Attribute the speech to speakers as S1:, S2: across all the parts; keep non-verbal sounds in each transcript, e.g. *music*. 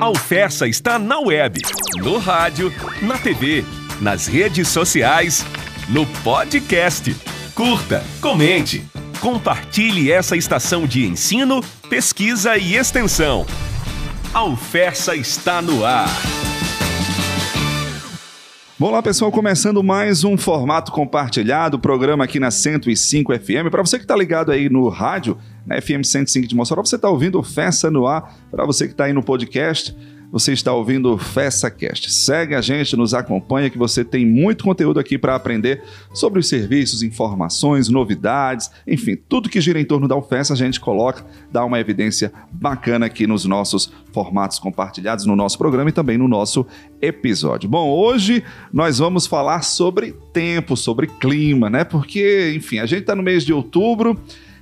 S1: A Alfessa está na web, no rádio, na TV, nas redes sociais, no podcast. Curta, comente, compartilhe essa estação de ensino, pesquisa e extensão. A Alfessa está no ar.
S2: Bom lá, pessoal, começando mais um formato compartilhado, programa aqui na 105 FM. Para você que está ligado aí no rádio, na FM 105 de Mossoró, você está ouvindo Festa no ar. Para você que está aí no podcast, você está ouvindo FessaCast. Segue a gente, nos acompanha, que você tem muito conteúdo aqui para aprender sobre os serviços, informações, novidades, enfim, tudo que gira em torno da UFES a gente coloca, dá uma evidência bacana aqui nos nossos formatos compartilhados, no nosso programa e também no nosso episódio. Bom, hoje nós vamos falar sobre tempo, sobre clima, né? Porque, enfim, a gente está no mês de outubro.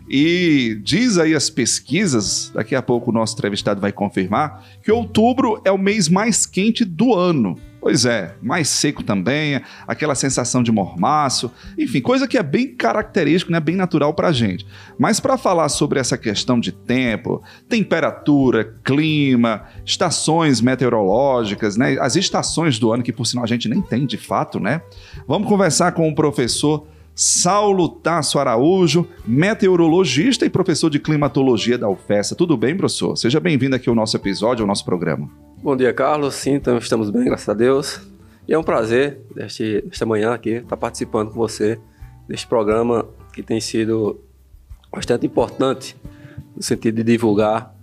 S2: E diz aí as pesquisas, daqui a pouco o nosso entrevistado vai confirmar, que outubro é o mês mais quente do ano. Pois é, mais seco também, aquela sensação de mormaço, enfim, coisa que é bem característico, né, bem natural para a gente. Mas para falar sobre essa questão de tempo, temperatura, clima, estações meteorológicas, né, as estações do ano que por sinal a gente nem tem de fato, né? Vamos conversar com o professor Saulo Tasso Araújo, meteorologista e professor de climatologia da UFESA. Tudo bem, professor? Seja bem-vindo aqui ao nosso episódio, ao nosso programa.
S3: Bom dia, Carlos. Sim, estamos bem, graças a Deus. E é um prazer, deste, desta manhã aqui, estar participando com você deste programa que tem sido bastante importante no sentido de divulgar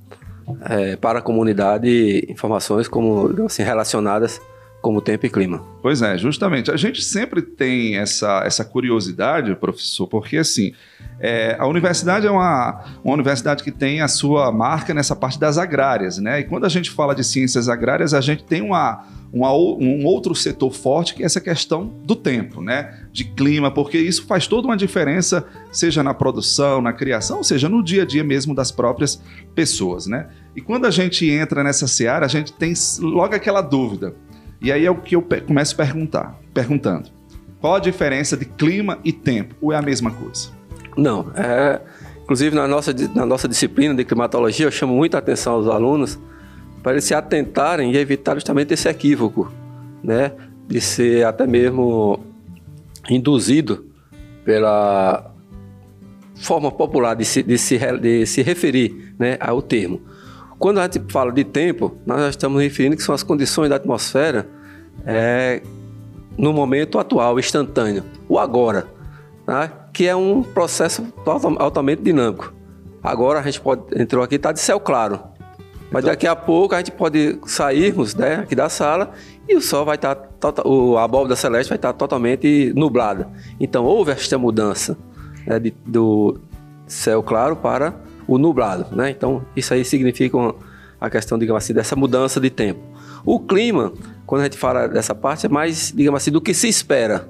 S3: é, para a comunidade informações como assim, relacionadas como tempo e clima.
S2: Pois é, justamente. A gente sempre tem essa, essa curiosidade, professor, porque assim, é, a universidade é uma, uma universidade que tem a sua marca nessa parte das agrárias, né? E quando a gente fala de ciências agrárias, a gente tem uma, uma, um outro setor forte que é essa questão do tempo, né? De clima, porque isso faz toda uma diferença, seja na produção, na criação, seja no dia a dia mesmo das próprias pessoas, né? E quando a gente entra nessa seara, a gente tem logo aquela dúvida e aí é o que eu começo a perguntar, perguntando. Qual a diferença de clima e tempo? Ou é a mesma coisa?
S3: Não. É, inclusive, na nossa, na nossa disciplina de climatologia, eu chamo muita atenção aos alunos para eles se atentarem e evitar justamente esse equívoco, né? De ser até mesmo induzido pela forma popular de se, de se, de se referir né, ao termo. Quando a gente fala de tempo, nós já estamos referindo que são as condições da atmosfera é, no momento atual, instantâneo, o agora, tá? que é um processo altamente dinâmico. Agora a gente pode entrou aqui está de céu claro, mas então- daqui a pouco a gente pode sairmos né, aqui da sala e o sol vai estar tá, tota, a abóbora celeste vai estar tá totalmente nublada. Então houve esta mudança né, de, do céu claro para o nublado, né? Então, isso aí significa uma, a questão, digamos assim, dessa mudança de tempo. O clima, quando a gente fala dessa parte, é mais, digamos assim, do que se espera.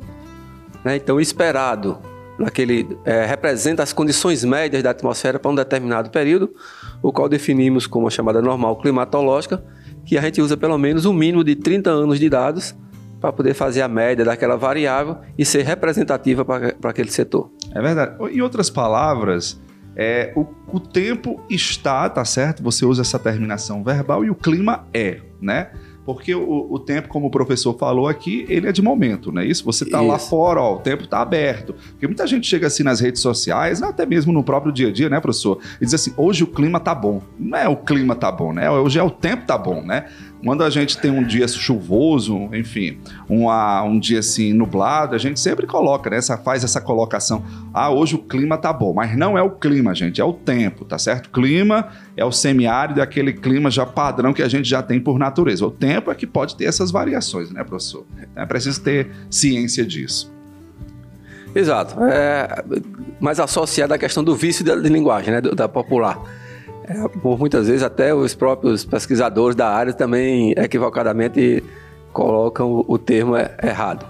S3: Né? Então, esperado, naquele, é, representa as condições médias da atmosfera para um determinado período, o qual definimos como a chamada normal climatológica, que a gente usa pelo menos um mínimo de 30 anos de dados para poder fazer a média daquela variável e ser representativa para, para aquele setor.
S2: É verdade. Em outras palavras, é, o, o tempo está, tá certo? Você usa essa terminação verbal e o clima é, né? Porque o, o, tempo, como o professor falou aqui, ele é de momento, né? Isso, você está lá fora, ó, o tempo está aberto. Porque muita gente chega assim nas redes sociais, até mesmo no próprio dia a dia, né, professor? E diz assim, hoje o clima tá bom. Não é o clima tá bom, né? Hoje é o tempo tá bom, né? Quando a gente tem um dia chuvoso, enfim, uma, um dia assim nublado, a gente sempre coloca, né? Essa, faz essa colocação. Ah, hoje o clima tá bom. Mas não é o clima, gente, é o tempo, tá certo? Clima é o semiárido, é aquele clima já padrão que a gente já tem por natureza. O tempo é que pode ter essas variações, né, professor? É preciso ter ciência disso.
S3: Exato. É, mais associado à questão do vício de linguagem, né, da popular. É, por muitas vezes até os próprios pesquisadores da área também equivocadamente colocam o termo errado.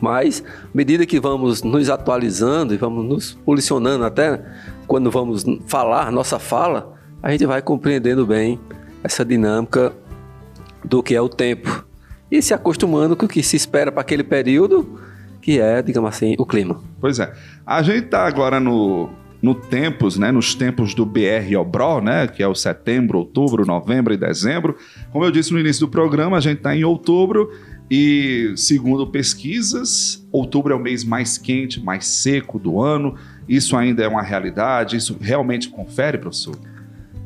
S3: Mas, à medida que vamos nos atualizando e vamos nos posicionando até quando vamos falar, nossa fala, a gente vai compreendendo bem essa dinâmica do que é o tempo e se acostumando com o que se espera para aquele período, que é, digamos assim, o clima.
S2: Pois é. A gente está agora no no tempos, né, nos tempos do BR Obró, né, que é o setembro, outubro, novembro e dezembro. Como eu disse no início do programa, a gente está em outubro e, segundo pesquisas, outubro é o mês mais quente, mais seco do ano. Isso ainda é uma realidade? Isso realmente confere, professor?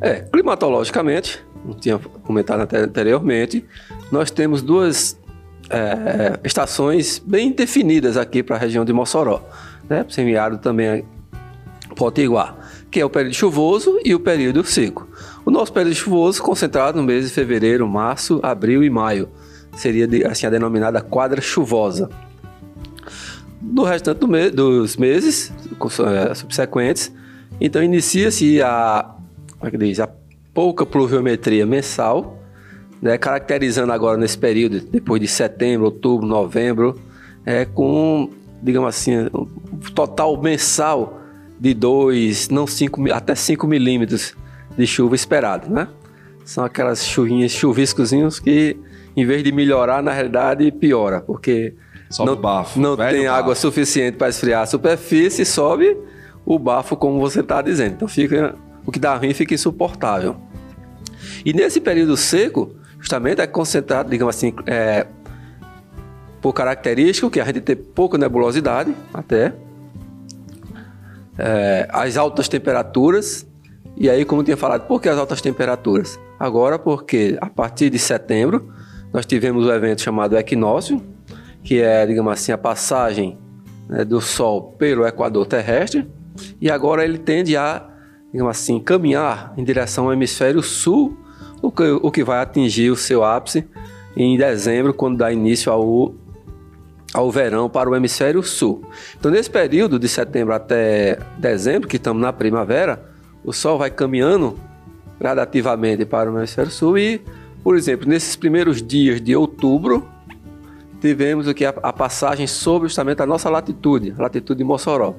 S3: É, climatologicamente, não tinha comentado anteriormente, nós temos duas é, estações bem definidas aqui para a região de Mossoró, né? Semiárido também Potiguar, que é o período chuvoso e o período seco. O nosso período chuvoso concentrado no mês de fevereiro, março, abril e maio. Seria assim a denominada quadra chuvosa. No restante do me dos meses é, subsequentes, então inicia-se a, como é que diz, a pouca pluviometria mensal, né, caracterizando agora nesse período, depois de setembro, outubro, novembro, é, com, digamos assim, um total mensal de 2, não 5, até 5 milímetros de chuva esperado, né? São aquelas chuvinhas, chuviscozinhos que, em vez de melhorar, na realidade piora, porque
S2: sobe
S3: não,
S2: bafo,
S3: não tem bafo. água suficiente para esfriar a superfície, sobe o bafo, como você está dizendo. Então fica o que dá ruim fica insuportável. E nesse período seco, justamente é concentrado, digamos assim, é, por característica que a gente tem pouca nebulosidade, até, é, as altas temperaturas. E aí, como eu tinha falado, por que as altas temperaturas? Agora, porque a partir de setembro, nós tivemos o um evento chamado equinócio, que é, digamos assim, a passagem né, do Sol pelo equador terrestre, e agora ele tende a, digamos assim, caminhar em direção ao hemisfério sul, o que, o que vai atingir o seu ápice em dezembro, quando dá início ao ao verão para o hemisfério sul. Então, nesse período de setembro até dezembro, que estamos na primavera, o Sol vai caminhando gradativamente para o hemisfério sul e, por exemplo, nesses primeiros dias de outubro, tivemos aqui a, a passagem sobre justamente a nossa latitude, a latitude de Mossoró,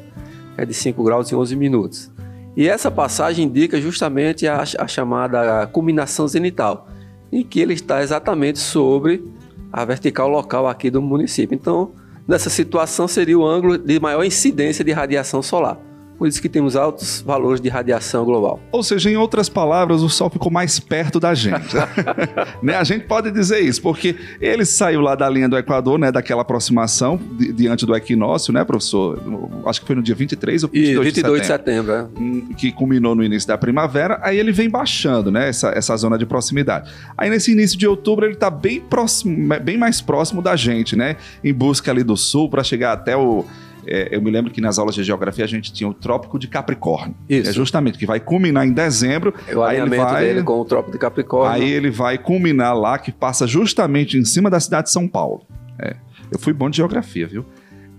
S3: que é de 5 graus e 11 minutos. E essa passagem indica justamente a, a chamada culminação zenital, em que ele está exatamente sobre a vertical local aqui do município. Então, nessa situação seria o ângulo de maior incidência de radiação solar. Por isso que temos altos valores de radiação global.
S2: Ou seja, em outras palavras, o Sol ficou mais perto da gente. *laughs* né? A gente pode dizer isso, porque ele saiu lá da linha do Equador, né, daquela aproximação di diante do equinócio, né, professor? Acho que foi no dia 23 ou 22,
S3: e 22 de setembro. De setembro
S2: é. Hum, que culminou no início da primavera. Aí ele vem baixando, né, essa, essa zona de proximidade. Aí nesse início de outubro ele está bem, próximo, bem mais próximo da gente, né, em busca ali do sul para chegar até o é, eu me lembro que nas aulas de geografia a gente tinha o Trópico de Capricórnio. Isso. É justamente que vai culminar em dezembro.
S3: É o aí ele vai, dele com o Trópico de Capricórnio.
S2: Aí ele vai culminar lá, que passa justamente em cima da cidade de São Paulo. É. Eu fui bom de geografia, viu?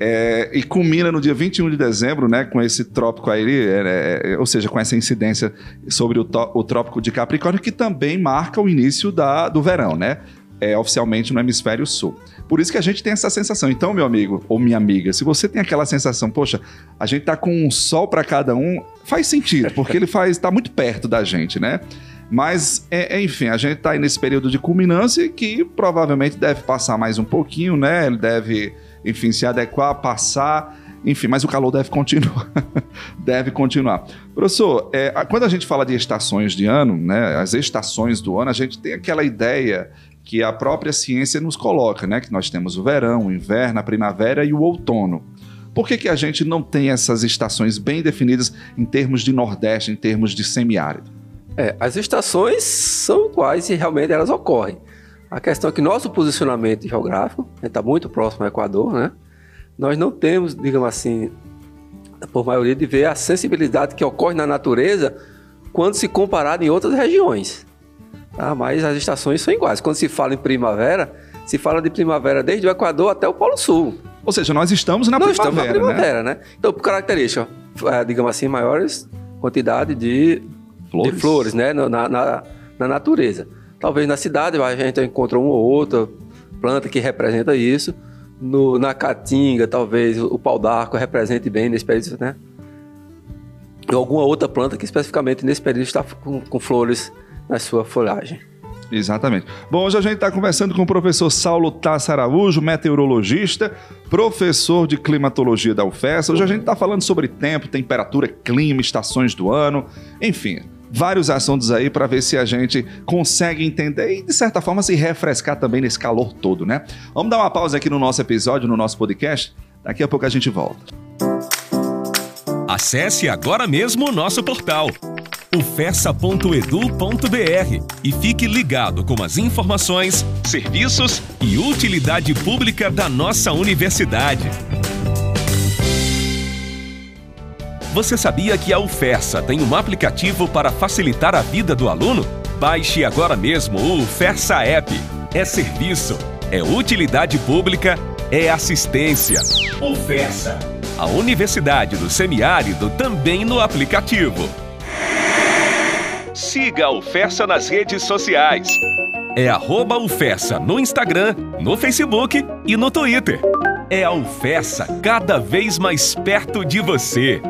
S2: É, e culmina no dia 21 de dezembro, né, com esse trópico aí, é, é, ou seja, com essa incidência sobre o, o, trópico de Capricórnio, que também marca o início da, do verão, né? É, oficialmente no hemisfério sul. Por isso que a gente tem essa sensação. Então, meu amigo ou minha amiga, se você tem aquela sensação, poxa, a gente tá com um sol para cada um, faz sentido, *laughs* porque ele faz tá muito perto da gente, né? Mas, é, é, enfim, a gente está aí nesse período de culminância que provavelmente deve passar mais um pouquinho, né? Ele deve, enfim, se adequar, passar, enfim, mas o calor deve continuar. *laughs* deve continuar. Professor, é, quando a gente fala de estações de ano, né? As estações do ano, a gente tem aquela ideia que a própria ciência nos coloca, né? Que nós temos o verão, o inverno, a primavera e o outono. Por que, que a gente não tem essas estações bem definidas em termos de Nordeste, em termos de semiárido?
S3: É, as estações são quais e realmente elas ocorrem. A questão é que nosso posicionamento geográfico está muito próximo ao Equador, né? Nós não temos, digamos assim, por maioria, de ver a sensibilidade que ocorre na natureza quando se comparado em outras regiões. Tá? Mas as estações são iguais. Quando se fala em primavera, se fala de primavera desde o Equador até o Polo Sul.
S2: Ou seja, nós estamos na nós primavera. Estamos na primavera, né? né?
S3: Então, por característica, é, digamos assim, maiores quantidade de flores, de flores né? Na, na, na, natureza. Talvez na cidade a gente encontra uma ou outra planta que representa isso. No, na caatinga, talvez o pau d'arco represente bem nesse período, né? Ou alguma outra planta que especificamente nesse período está com, com flores na sua folhagem.
S2: Exatamente. Bom, hoje a gente está conversando com o professor Saulo Tassa Araújo, meteorologista, professor de climatologia da UFES. Hoje a gente está falando sobre tempo, temperatura, clima, estações do ano, enfim, vários assuntos aí para ver se a gente consegue entender e, de certa forma, se refrescar também nesse calor todo, né? Vamos dar uma pausa aqui no nosso episódio, no nosso podcast. Daqui a pouco a gente volta.
S1: Acesse agora mesmo o nosso portal ufessa.edu.br e fique ligado com as informações, serviços e utilidade pública da nossa universidade. Você sabia que a UFESA tem um aplicativo para facilitar a vida do aluno? Baixe agora mesmo o UFESA App. É serviço, é utilidade pública, é assistência. UFESA, a Universidade do Semiárido também no aplicativo. Siga a UFESA nas redes sociais. É arroba UFESA no Instagram, no Facebook e no Twitter. É a UFESA cada vez mais perto de você.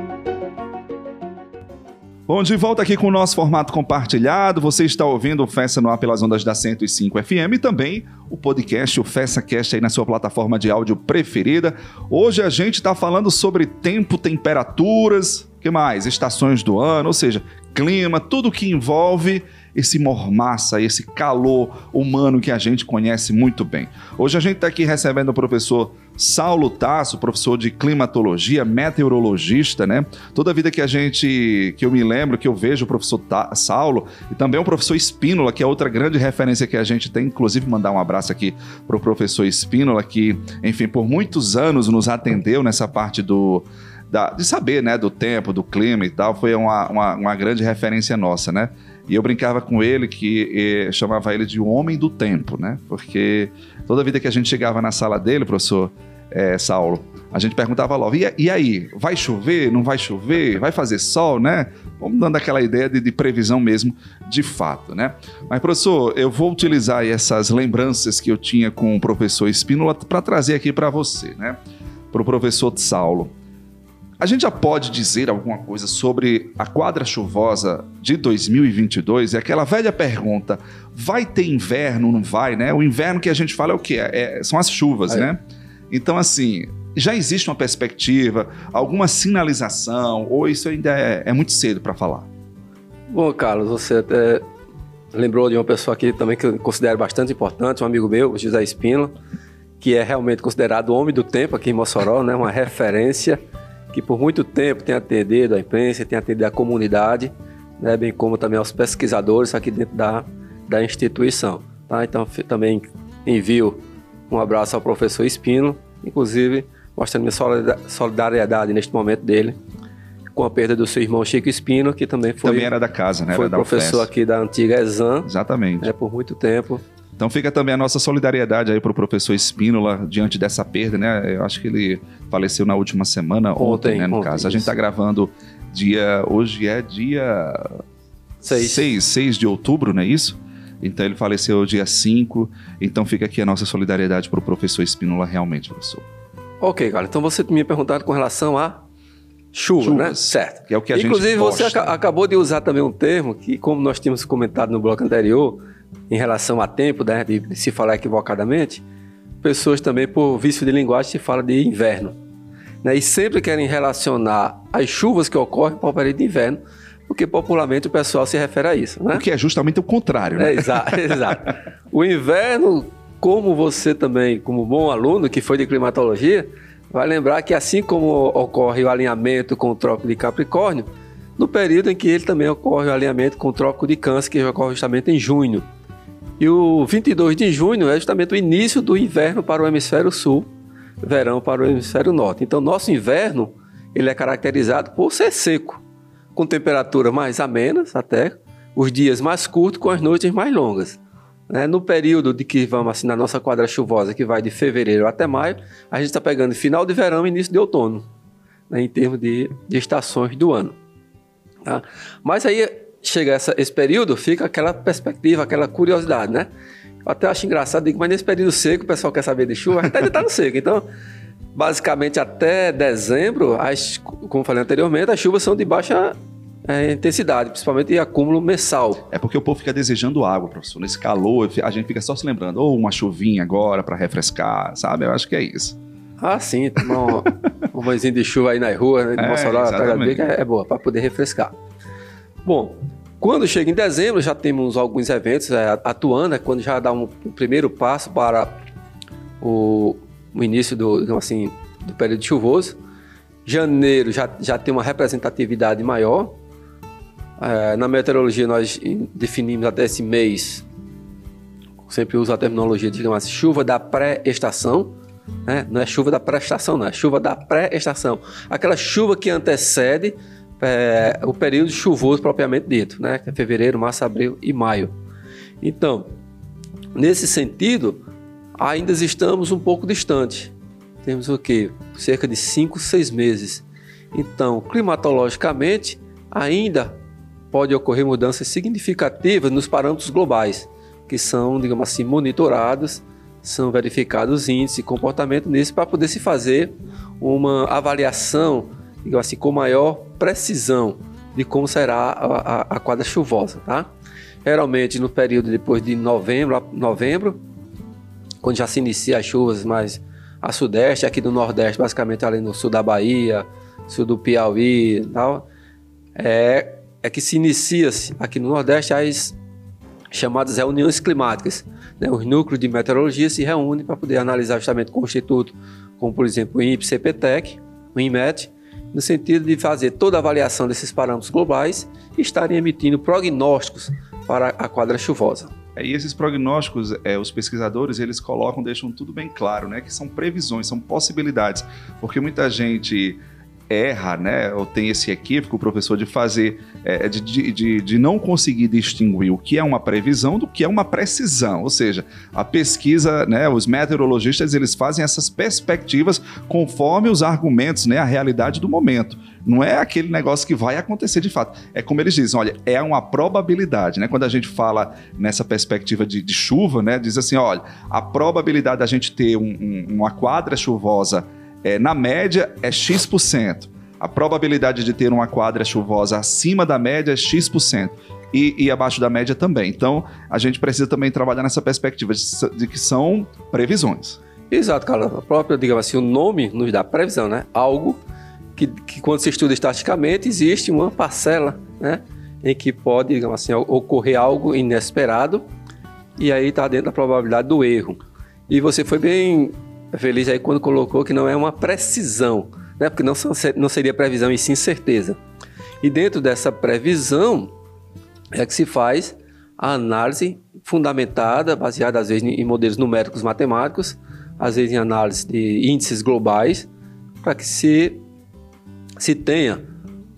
S2: Bom, de volta aqui com o nosso formato compartilhado. Você está ouvindo o Festa no ar pelas ondas da 105 FM e também o podcast, o Festa Cast aí na sua plataforma de áudio preferida. Hoje a gente está falando sobre tempo, temperaturas, que mais? Estações do ano, ou seja, clima, tudo que envolve esse mormaça, esse calor humano que a gente conhece muito bem. Hoje a gente está aqui recebendo o professor Saulo Tasso, professor de climatologia, meteorologista, né? Toda vida que a gente, que eu me lembro, que eu vejo o professor Ta Saulo e também o professor Espínola, que é outra grande referência que a gente tem, inclusive mandar um abraço aqui para o professor Espínola, que, enfim, por muitos anos nos atendeu nessa parte do da, de saber, né, do tempo, do clima e tal, foi uma, uma, uma grande referência nossa, né? E eu brincava com ele que chamava ele de o homem do tempo, né? Porque toda vida que a gente chegava na sala dele, professor eh, Saulo, a gente perguntava logo, e, e, aí, vai chover, não vai chover, vai fazer sol, né? Vamos dando aquela ideia de, de previsão mesmo, de fato, né? Mas, professor, eu vou utilizar essas lembranças que eu tinha com o professor Espínola para trazer aqui para você, né? Para o professor Saulo. A gente já pode dizer alguma coisa sobre a quadra chuvosa de 2022? É aquela velha pergunta: vai ter inverno, não vai, né? O inverno que a gente fala é o quê? É, são as chuvas, é. né? Então, assim, já existe uma perspectiva, alguma sinalização, ou isso ainda é, é muito cedo para falar?
S3: Bom, Carlos, você até lembrou de uma pessoa aqui também que eu considero bastante importante, um amigo meu, José Espino, que é realmente considerado o homem do tempo aqui em Mossoró, né? Uma referência que por muito tempo tem atendido a imprensa, tem atendido a comunidade, né, bem como também aos pesquisadores aqui dentro da, da instituição. Tá? Então, também envio um abraço ao professor Espino, inclusive mostrando minha solidariedade neste momento dele com a perda do seu irmão Chico Espino, que também foi
S2: também era da casa, né?
S3: Foi professor aqui da antiga Exam.
S2: Exatamente.
S3: É, por muito tempo.
S2: Então fica também a nossa solidariedade aí para o professor Espínola diante dessa perda, né? Eu acho que ele faleceu na última semana, ontem, ontem né, no ontem, caso. A gente está gravando dia... Hoje é dia... 6. 6, 6 de outubro, não é isso? Então ele faleceu dia 5. Então fica aqui a nossa solidariedade para o professor Espínola realmente, professor.
S3: Ok, cara. Então você me perguntar com relação a chuva, né? Certo.
S2: Que é o que a
S3: Inclusive,
S2: gente
S3: você ac acabou de usar também um termo que, como nós tínhamos comentado no bloco anterior, em relação a tempo, né, de se falar equivocadamente, pessoas também, por vício de linguagem, se fala de inverno. Né, e sempre querem relacionar as chuvas que ocorrem para o período de inverno, porque popularmente o pessoal se refere a isso. Né?
S2: O que é justamente o contrário. Né?
S3: É, exato, *laughs* exato. O inverno, como você também, como bom aluno que foi de climatologia, vai lembrar que assim como ocorre o alinhamento com o trópico de Capricórnio, no período em que ele também ocorre o alinhamento com o trópico de Câncer, que ocorre justamente em junho. E o 22 de junho é justamente o início do inverno para o hemisfério sul, verão para o hemisfério norte. Então, nosso inverno ele é caracterizado por ser seco, com temperatura mais amenas até, os dias mais curtos com as noites mais longas. Né? No período de que vamos assim na nossa quadra chuvosa, que vai de fevereiro até maio, a gente está pegando final de verão e início de outono, né? em termos de, de estações do ano. Tá? Mas aí chega essa, esse período, fica aquela perspectiva, aquela curiosidade, né? Eu até acho engraçado, digo, mas nesse período seco o pessoal quer saber de chuva, até está no seco. Então, basicamente até dezembro, as, como falei anteriormente, as chuvas são de baixa é, intensidade, principalmente acúmulo mensal.
S2: É porque o povo fica desejando água, professor. Nesse calor, a gente fica só se lembrando, ou oh, uma chuvinha agora para refrescar, sabe? Eu acho que é isso.
S3: Ah, sim, tomar um, *laughs* um banhozinho de chuva aí na rua, né, de é, Mossoró, é boa, para poder refrescar. Bom, quando chega em dezembro, já temos alguns eventos é, atuando, é quando já dá um, um primeiro passo para o, o início do, assim, do período chuvoso. Janeiro já, já tem uma representatividade maior. É, na meteorologia, nós definimos até esse mês, sempre uso a terminologia, digamos chuva da pré-estação. Né? Não é chuva da pré-estação, não, é chuva da pré-estação. Aquela chuva que antecede é, o período chuvoso propriamente dito, né? que é fevereiro, março, abril e maio. Então, nesse sentido, ainda estamos um pouco distante. Temos o que? Cerca de 5, 6 meses. Então, climatologicamente, ainda pode ocorrer mudanças significativas nos parâmetros globais, que são, digamos assim, monitorados, são verificados índices e comportamento nesse para poder se fazer uma avaliação, digamos assim, com maior precisão de como será a, a, a quadra chuvosa, tá? Geralmente no período depois de novembro, novembro, quando já se inicia as chuvas mais a sudeste, aqui do nordeste, basicamente ali no sul da Bahia, sul do Piauí e tal, é, é que se inicia -se aqui no nordeste as chamadas reuniões climáticas. Né? Os núcleos de meteorologia se reúnem para poder analisar justamente com o instituto, como por exemplo o INPE, CPTEC, o INMET, no sentido de fazer toda a avaliação desses parâmetros globais e estarem emitindo prognósticos para a quadra chuvosa.
S2: É, e esses prognósticos, é, os pesquisadores, eles colocam, deixam tudo bem claro, né? Que são previsões, são possibilidades. Porque muita gente erra, né, ou tem esse equívoco, o professor, de fazer, é, de, de, de não conseguir distinguir o que é uma previsão do que é uma precisão. Ou seja, a pesquisa, né, os meteorologistas, eles fazem essas perspectivas conforme os argumentos, né, a realidade do momento. Não é aquele negócio que vai acontecer de fato. É como eles dizem, olha, é uma probabilidade, né? Quando a gente fala nessa perspectiva de, de chuva, né, diz assim, olha, a probabilidade da gente ter um, um, uma quadra chuvosa é, na média é X%. A probabilidade de ter uma quadra chuvosa acima da média é X%. E, e, abaixo da média também. Então, a gente precisa também trabalhar nessa perspectiva de, de que são previsões.
S3: Exato, cara. A própria, digamos assim, o nome nos dá previsão, né? Algo que, que quando se estuda estatisticamente, existe uma parcela, né? Em que pode, digamos assim, ocorrer algo inesperado e aí está dentro da probabilidade do erro. E você foi bem feliz aí quando colocou que não é uma precisão, né? porque não, não seria previsão e sim certeza. E dentro dessa previsão é que se faz a análise fundamentada, baseada às vezes em modelos numéricos matemáticos, às vezes em análise de índices globais, para que se, se tenha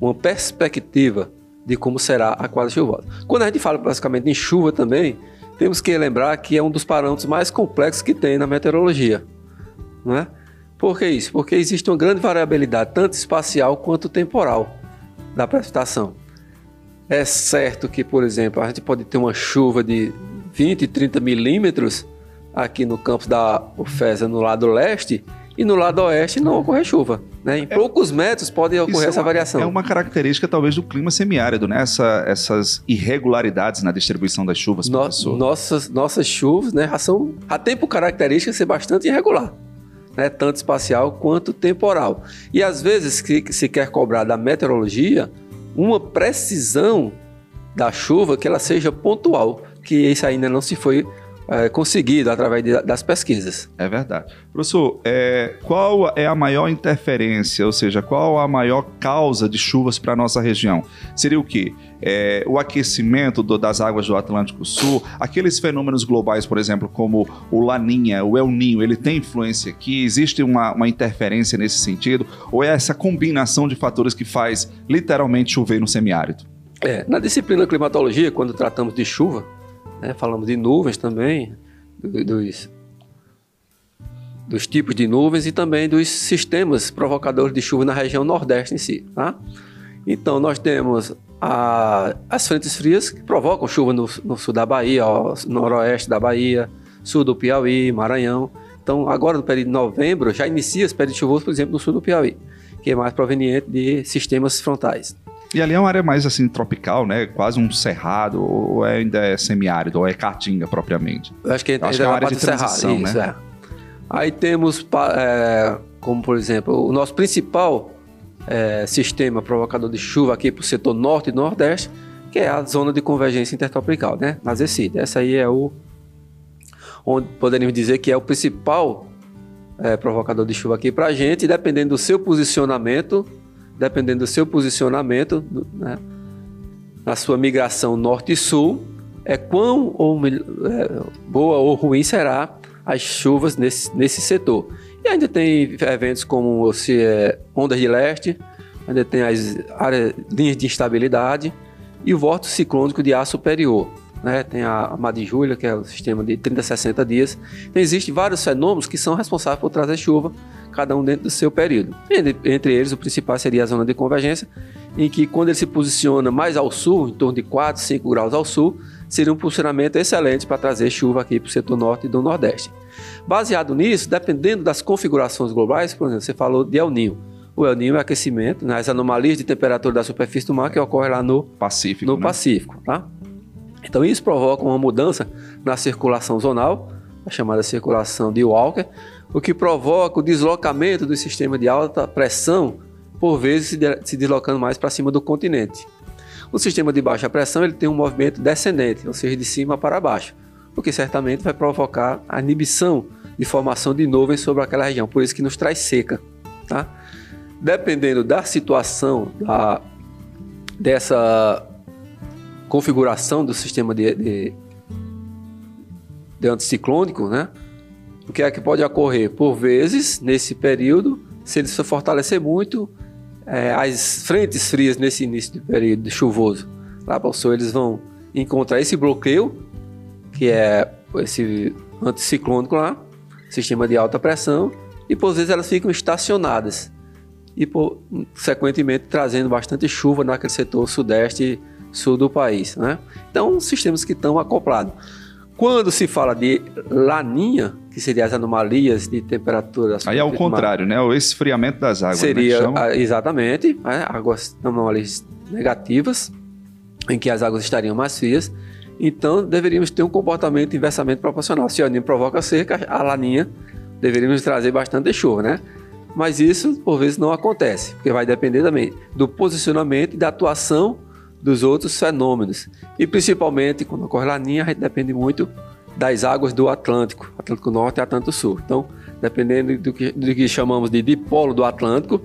S3: uma perspectiva de como será a quadra chuvosa. Quando a gente fala basicamente em chuva também, temos que lembrar que é um dos parâmetros mais complexos que tem na meteorologia. Não é? Por que isso? Porque existe uma grande variabilidade, tanto espacial quanto temporal, da precipitação. É certo que, por exemplo, a gente pode ter uma chuva de 20, 30 milímetros aqui no campus da UFESA, no lado leste, e no lado oeste não ocorre chuva. Né? Em é, poucos metros pode ocorrer é essa variação.
S2: É uma característica talvez do clima semiárido, né? Essa, essas irregularidades na distribuição das chuvas,
S3: no, Nossas, nossas chuvas né, já, são, já tem por característica ser bastante irregular né, tanto espacial quanto temporal. E às vezes que se quer cobrar da meteorologia uma precisão da chuva que ela seja pontual, que isso ainda não se foi é, conseguido através de, das pesquisas.
S2: É verdade. Professor, é, qual é a maior interferência, ou seja, qual a maior causa de chuvas para a nossa região? Seria o quê? É, o aquecimento do, das águas do Atlântico Sul, aqueles fenômenos globais, por exemplo, como o Laninha, o El Ninho, ele tem influência aqui? Existe uma, uma interferência nesse sentido? Ou é essa combinação de fatores que faz literalmente chover no semiárido?
S3: É, na disciplina climatologia, quando tratamos de chuva, né? Falamos de nuvens também, dos, dos tipos de nuvens e também dos sistemas provocadores de chuva na região nordeste em si. Tá? Então, nós temos a, as frentes frias que provocam chuva no, no sul da Bahia, ó, noroeste da Bahia, sul do Piauí, Maranhão. Então, agora no período de novembro, já inicia esse período chuvoso, por exemplo, no sul do Piauí, que é mais proveniente de sistemas frontais.
S2: E ali é uma área mais assim tropical, né? Quase um cerrado, ou ainda é semiárido, ou é caatinga propriamente.
S3: Eu acho que, Eu acho que é uma área de transição, cerrado, né? Isso, é. Aí temos, é, como por exemplo, o nosso principal é, sistema provocador de chuva aqui para o setor norte e nordeste, que é a zona de convergência intertropical, né? Na ZECID. Essa aí é o onde poderíamos dizer que é o principal é, provocador de chuva aqui para a gente, dependendo do seu posicionamento, dependendo do seu posicionamento, né, na sua migração norte e sul, é quão ou, é, boa ou ruim será as chuvas nesse, nesse setor. E ainda tem eventos como se é, ondas de leste, ainda tem as áreas, linhas de instabilidade e o vórtice ciclônico de ar superior né? Tem a Madi Júlia, que é o sistema de 30 a 60 dias. Então, existem vários fenômenos que são responsáveis por trazer chuva, cada um dentro do seu período. Entre eles, o principal seria a zona de convergência, em que quando ele se posiciona mais ao sul, em torno de 4, 5 graus ao sul, seria um posicionamento excelente para trazer chuva aqui para o setor norte e do nordeste. Baseado nisso, dependendo das configurações globais, por exemplo, você falou de El Ninho. O El Ninho é aquecimento, né, as anomalias de temperatura da superfície do mar que ocorre lá no Pacífico. No né? Pacífico, tá? Então isso provoca uma mudança na circulação zonal, a chamada circulação de Walker, o que provoca o deslocamento do sistema de alta pressão, por vezes se deslocando mais para cima do continente. O sistema de baixa pressão ele tem um movimento descendente, ou seja, de cima para baixo, o que certamente vai provocar a inibição de formação de nuvens sobre aquela região, por isso que nos traz seca. Tá? Dependendo da situação da, dessa configuração do sistema de, de, de anticiclônico, né? O que é que pode ocorrer? Por vezes, nesse período, se ele se fortalecer muito, é, as frentes frias nesse início de período chuvoso, lá para o sul, eles vão encontrar esse bloqueio, que é esse anticiclônico lá, sistema de alta pressão, e por vezes elas ficam estacionadas e, por, consequentemente, trazendo bastante chuva naquele setor sudeste sul do país. Né? Então, sistemas que estão acoplados. Quando se fala de laninha, que seria as anomalias de temperatura...
S2: Aí é o contrário, né? O esfriamento das águas.
S3: Né, seria, né? exatamente, né? águas anomalias negativas, em que as águas estariam mais frias. Então, deveríamos ter um comportamento inversamente proporcional. Se o aninho provoca seca, a laninha deveríamos trazer bastante chuva, né? Mas isso, por vezes, não acontece, porque vai depender também do posicionamento e da atuação dos outros fenômenos. E principalmente quando ocorre laninha, a gente depende muito das águas do Atlântico, Atlântico Norte e Atlântico Sul. Então, dependendo do que, do que chamamos de dipolo do Atlântico,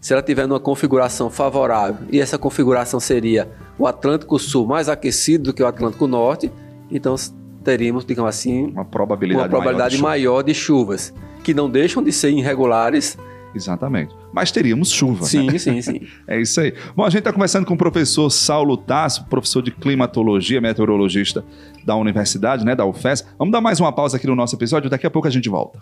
S3: se ela tiver numa configuração favorável, e essa configuração seria o Atlântico Sul mais aquecido do que o Atlântico Norte, então teríamos, digamos assim,
S2: uma probabilidade,
S3: uma probabilidade maior, de, maior de chuvas, que não deixam de ser irregulares,
S2: Exatamente. Mas teríamos chuva.
S3: Sim,
S2: né?
S3: sim, sim. *laughs*
S2: é isso aí. Bom, a gente está conversando com o professor Saulo Tasso, professor de climatologia, meteorologista da universidade, né, da UFES. Vamos dar mais uma pausa aqui no nosso episódio, daqui a pouco a gente volta.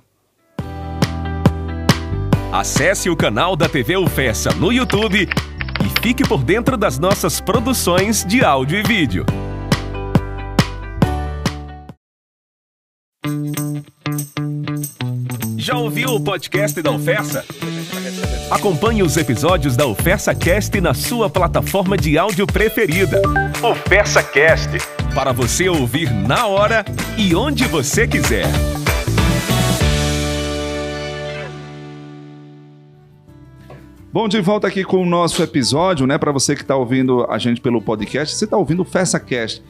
S1: Acesse o canal da TV UFESA no YouTube e fique por dentro das nossas produções de áudio e vídeo. Ouviu o podcast da Oferta? Acompanhe os episódios da Oferta Cast na sua plataforma de áudio preferida. Oferta Cast, para você ouvir na hora e onde você quiser.
S2: Bom, de volta aqui com o nosso episódio, né? Para você que está ouvindo a gente pelo podcast, você está ouvindo o Festa Cast.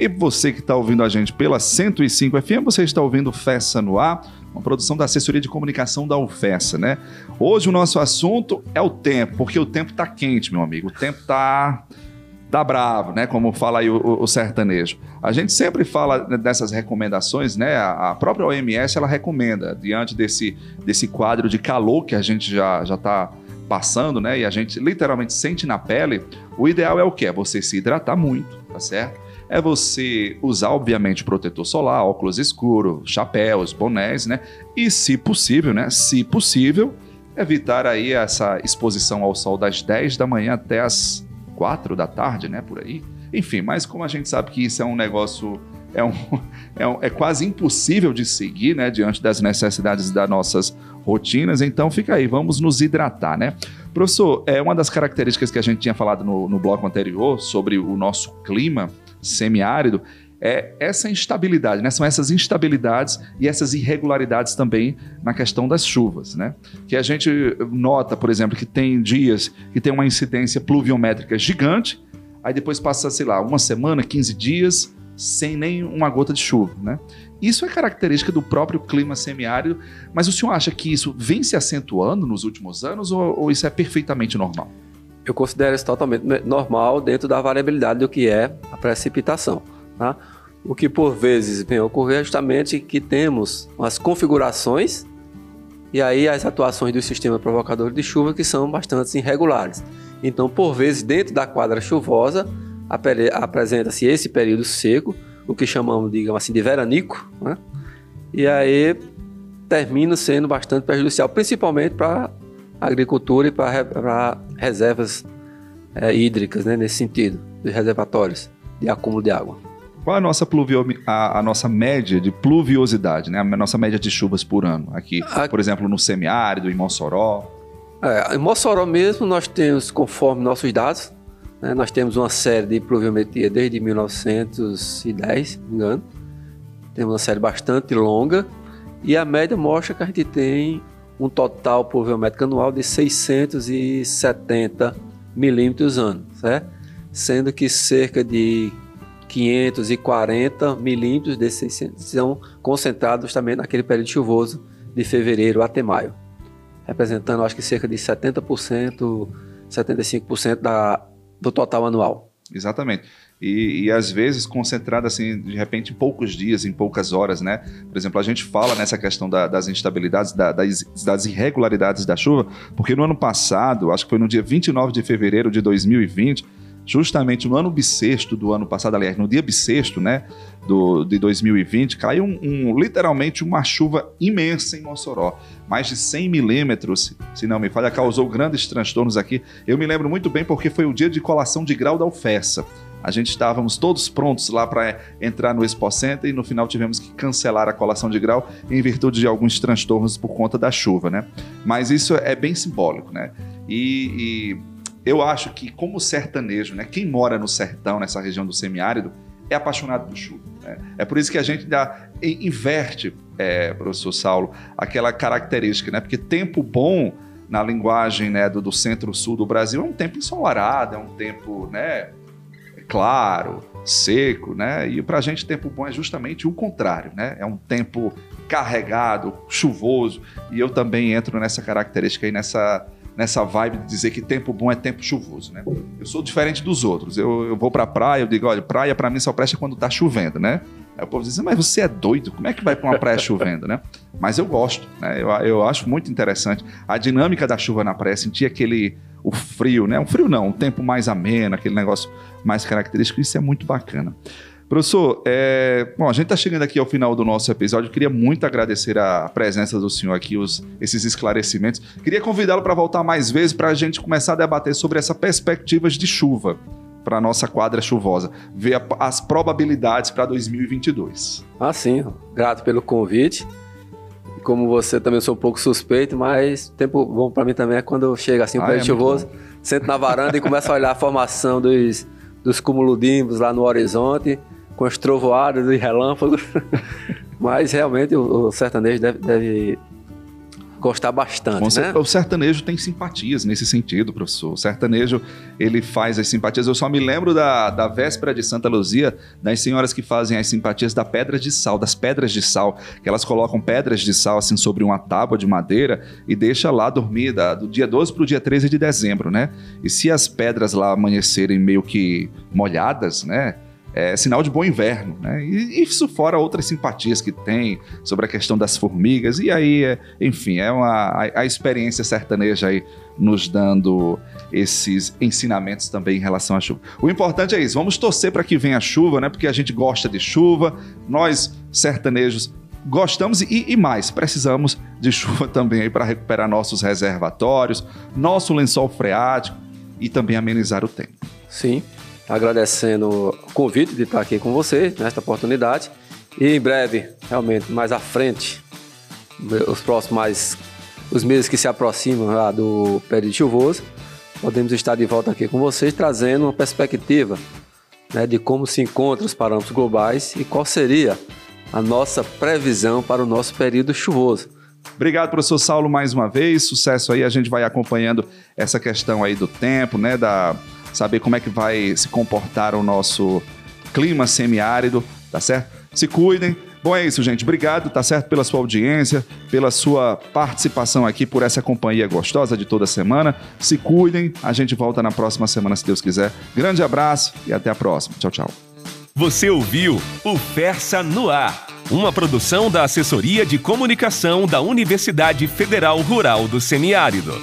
S2: E você que está ouvindo a gente pela 105 FM, você está ouvindo Festa no Ar uma produção da assessoria de comunicação da UFESA, né? Hoje o nosso assunto é o tempo, porque o tempo tá quente, meu amigo. O tempo tá tá bravo, né? Como fala aí o, o, sertanejo. A gente sempre fala dessas recomendações, né? A, própria OMS ela recomenda diante desse desse quadro de calor que a gente já já está passando, né? E a gente literalmente sente na pele. O ideal é o quê? É você se hidratar muito, tá certo? É você usar, obviamente, protetor solar, óculos escuros, chapéus, bonés, né? E, se possível, né? Se possível, evitar aí essa exposição ao sol das 10 da manhã até as 4 da tarde, né? Por aí. Enfim, mas como a gente sabe que isso é um negócio é, um, *laughs* é, um, é, quase impossível de seguir, né, diante das necessidades das nossas rotinas. Então fica aí, vamos nos hidratar, né? Professor, é uma das características que a gente tinha falado no, no bloco anterior sobre o nosso clima semiárido é essa instabilidade, né? São essas instabilidades e essas irregularidades também na questão das chuvas, né? Que a gente nota, por exemplo, que tem dias que tem uma incidência pluviométrica gigante, aí depois passa, sei lá, uma semana, 15 dias sem nem uma gota de chuva, né? Isso é característica do próprio clima semiárido, mas o senhor acha que isso vem se acentuando nos últimos anos ou, ou isso é perfeitamente normal?
S3: Eu considero isso totalmente normal dentro da variabilidade do que é a precipitação. Tá? O que por vezes vem ocorrer é justamente que temos as configurações e aí as atuações do sistema provocador de chuva que são bastante irregulares. Então, por vezes, dentro da quadra chuvosa, apresenta-se esse período seco, o que chamamos, digamos assim, de veranico, né? e aí termina sendo bastante prejudicial, principalmente para a agricultura e para reservas é, hídricas, né? nesse sentido, de reservatórios de acúmulo de água.
S2: Qual a nossa, pluvio, a, a, nossa média de pluviosidade, né? a nossa média de chuvas por ano? Aqui, a... por exemplo, no semiárido, em Mossoró?
S3: É, em Mossoró mesmo, nós temos, conforme nossos dados, né, nós temos uma série de pluviometria desde 1910, se não me engano. Temos uma série bastante longa e a média mostra que a gente tem um total pluviométrico anual de 670 milímetros ano, certo? Sendo que cerca de 540 milímetros desses 600 são concentrados também naquele período chuvoso de fevereiro até maio, representando acho que cerca de 70%, 75% da, do total anual.
S2: Exatamente. E, e, às vezes concentrado assim, de repente, em poucos dias, em poucas horas, né? Por exemplo, a gente fala nessa questão da, das instabilidades, da, das, das, irregularidades da chuva, porque no ano passado, acho que foi no dia 29 de fevereiro de 2020, justamente no ano bissexto do ano passado, aliás, no dia bissexto, né, do, de 2020, caiu um, um, literalmente uma chuva imensa em Mossoró. Mais de 100 milímetros, se não me falha, causou grandes transtornos aqui. Eu me lembro muito bem porque foi o dia de colação de grau da UFESA. A gente estávamos todos prontos lá para entrar no Expo Center e no final tivemos que cancelar a colação de grau em virtude de alguns transtornos por conta da chuva, né? Mas isso é bem simbólico, né? E, e eu acho que, como sertanejo, né, quem mora no sertão, nessa região do semiárido, é apaixonado por chuva. Né? É por isso que a gente dá, inverte, é, professor Saulo, aquela característica, né? Porque tempo bom, na linguagem né, do, do centro-sul do Brasil, é um tempo ensolarado, é um tempo né, claro, seco, né? E para a gente tempo bom é justamente o contrário, né? É um tempo carregado, chuvoso. E eu também entro nessa característica aí, nessa nessa vibe de dizer que tempo bom é tempo chuvoso, né? Eu sou diferente dos outros. Eu, eu vou pra praia, eu digo, olha, praia para mim só presta quando tá chovendo, né? Aí o povo diz, mas você é doido? Como é que vai para uma praia chovendo, né? Mas eu gosto, né? Eu, eu acho muito interessante a dinâmica da chuva na praia, sentir aquele o frio, né? Um frio não, um tempo mais ameno, aquele negócio mais característico, isso é muito bacana. Professor, é... bom, a gente está chegando aqui ao final do nosso episódio. Eu queria muito agradecer a presença do senhor aqui, os, esses esclarecimentos. Queria convidá-lo para voltar mais vezes para a gente começar a debater sobre essas perspectivas de chuva para a nossa quadra chuvosa, ver a, as probabilidades para 2022.
S3: Ah, sim. Grato pelo convite. Como você também sou um pouco suspeito, mas tempo bom para mim também é quando chega assim o ah, período é chuvoso, sento na varanda e começo a olhar a formação dos, dos cumulodimbos lá no horizonte com as trovoadas e relâmpagos. *laughs* Mas realmente o, o sertanejo deve, deve gostar bastante, né?
S2: O sertanejo tem simpatias nesse sentido, professor. O sertanejo, ele faz as simpatias. Eu só me lembro da, da véspera de Santa Luzia, das senhoras que fazem as simpatias da pedra de sal, das pedras de sal, que elas colocam pedras de sal assim sobre uma tábua de madeira e deixa lá dormir da, do dia 12 para o dia 13 de dezembro, né? E se as pedras lá amanhecerem meio que molhadas, né? É sinal de bom inverno, né? E isso fora outras simpatias que tem sobre a questão das formigas, e aí, é, enfim, é uma, a, a, experiência sertaneja aí nos dando esses ensinamentos também em relação à chuva. O importante é isso, vamos torcer para que venha a chuva, né? Porque a gente gosta de chuva, nós sertanejos gostamos e, e mais, precisamos de *laughs* chuva também para recuperar nossos reservatórios, nosso lençol freático e também amenizar o tempo.
S3: Sim, agradecendo o convite de estar aqui com você nesta oportunidade. E em breve, realmente, mais à frente, os próximos mais os meses que se aproximam lá do período chuvoso, podemos estar de volta aqui com vocês trazendo uma perspectiva né, de como se encontram os parâmetros globais e qual seria a nossa previsão para o nosso período chuvoso.
S2: Obrigado, professor Saulo, mais uma vez. Sucesso aí. A gente vai acompanhando essa questão aí do tempo, né? Da saber como é que vai se comportar o nosso clima semiárido, tá certo? Se cuidem. Bom, é isso, gente. Obrigado, tá certo, pela sua audiência, pela sua participação aqui, por essa companhia gostosa de toda semana. Se cuidem. A gente volta na próxima semana, se Deus quiser. Grande abraço e até a próxima. Tchau, tchau.
S1: Você ouviu o Fersa no Ar, uma produção da Assessoria de Comunicação da Universidade Federal Rural do Semiárido.